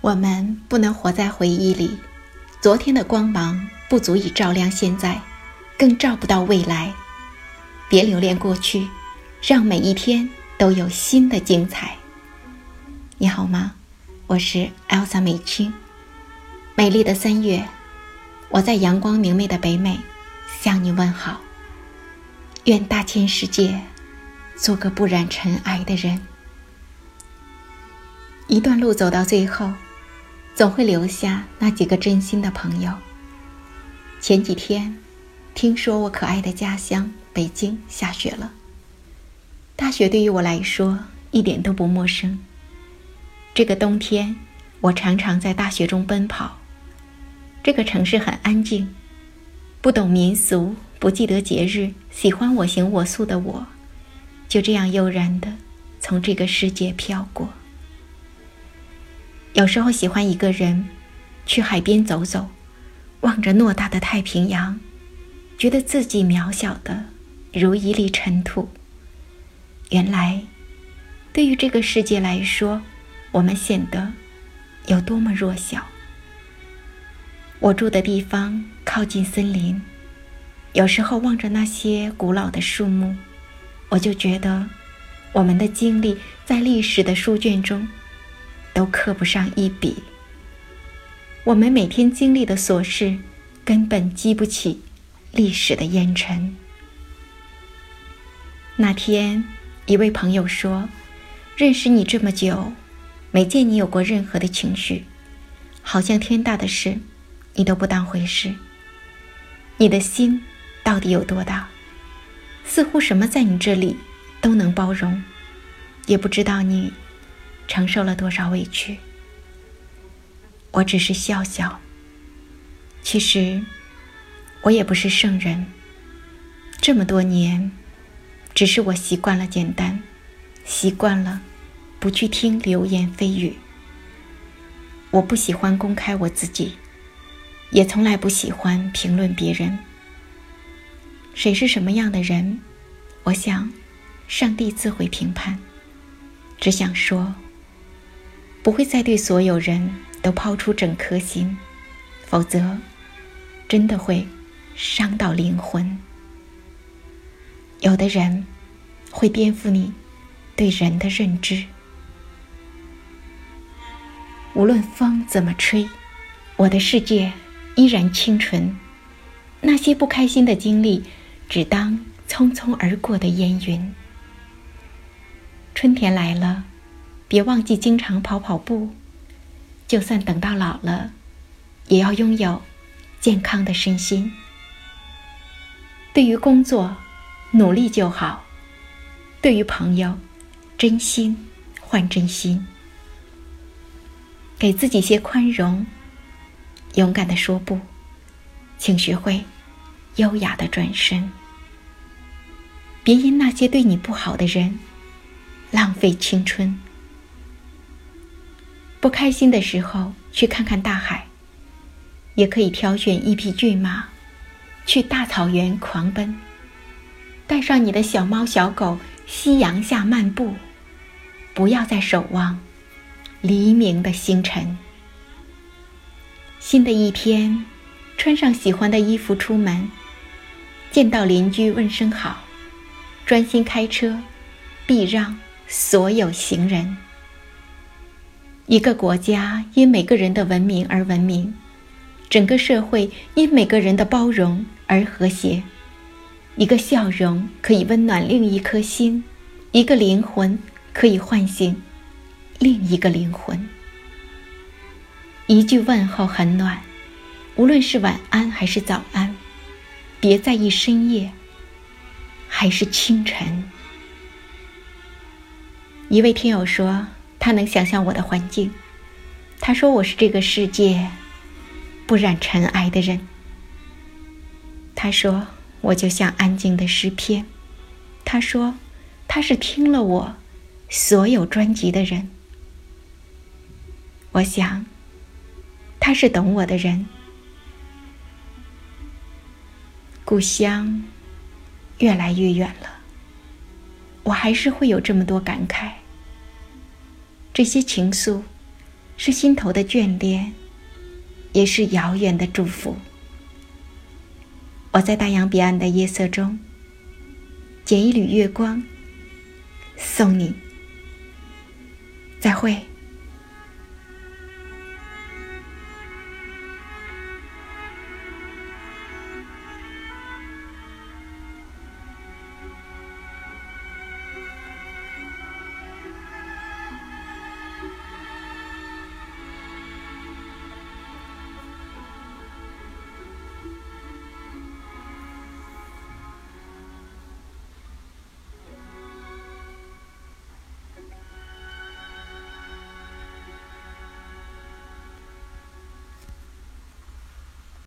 我们不能活在回忆里，昨天的光芒不足以照亮现在，更照不到未来。别留恋过去，让每一天都有新的精彩。你好吗？我是 Elsa 美青。美丽的三月，我在阳光明媚的北美向你问好。愿大千世界做个不染尘埃的人。一段路走到最后。总会留下那几个真心的朋友。前几天，听说我可爱的家乡北京下雪了。大雪对于我来说一点都不陌生。这个冬天，我常常在大雪中奔跑。这个城市很安静，不懂民俗，不记得节日，喜欢我行我素的我，就这样悠然的从这个世界飘过。有时候喜欢一个人，去海边走走，望着偌大的太平洋，觉得自己渺小的如一粒尘土。原来，对于这个世界来说，我们显得有多么弱小。我住的地方靠近森林，有时候望着那些古老的树木，我就觉得我们的经历在历史的书卷中。都刻不上一笔。我们每天经历的琐事，根本激不起历史的烟尘。那天，一位朋友说：“认识你这么久，没见你有过任何的情绪，好像天大的事，你都不当回事。你的心到底有多大？似乎什么在你这里都能包容，也不知道你。”承受了多少委屈？我只是笑笑。其实，我也不是圣人。这么多年，只是我习惯了简单，习惯了不去听流言蜚语。我不喜欢公开我自己，也从来不喜欢评论别人。谁是什么样的人？我想，上帝自会评判。只想说。不会再对所有人都抛出整颗心，否则，真的会伤到灵魂。有的人会颠覆你对人的认知。无论风怎么吹，我的世界依然清纯。那些不开心的经历，只当匆匆而过的烟云。春天来了。别忘记经常跑跑步，就算等到老了，也要拥有健康的身心。对于工作，努力就好；对于朋友，真心换真心。给自己些宽容，勇敢的说不，请学会优雅的转身。别因那些对你不好的人浪费青春。不开心的时候，去看看大海。也可以挑选一匹骏马，去大草原狂奔。带上你的小猫小狗，夕阳下漫步。不要再守望黎明的星辰。新的一天，穿上喜欢的衣服出门。见到邻居问声好，专心开车，避让所有行人。一个国家因每个人的文明而文明，整个社会因每个人的包容而和谐。一个笑容可以温暖另一颗心，一个灵魂可以唤醒另一个灵魂。一句问候很暖，无论是晚安还是早安，别在意深夜还是清晨。一位听友说。他能想象我的环境。他说我是这个世界不染尘埃的人。他说我就像安静的诗篇。他说他是听了我所有专辑的人。我想他是懂我的人。故乡越来越远了，我还是会有这么多感慨。这些情愫，是心头的眷恋，也是遥远的祝福。我在大洋彼岸的夜色中，捡一缕月光，送你。再会。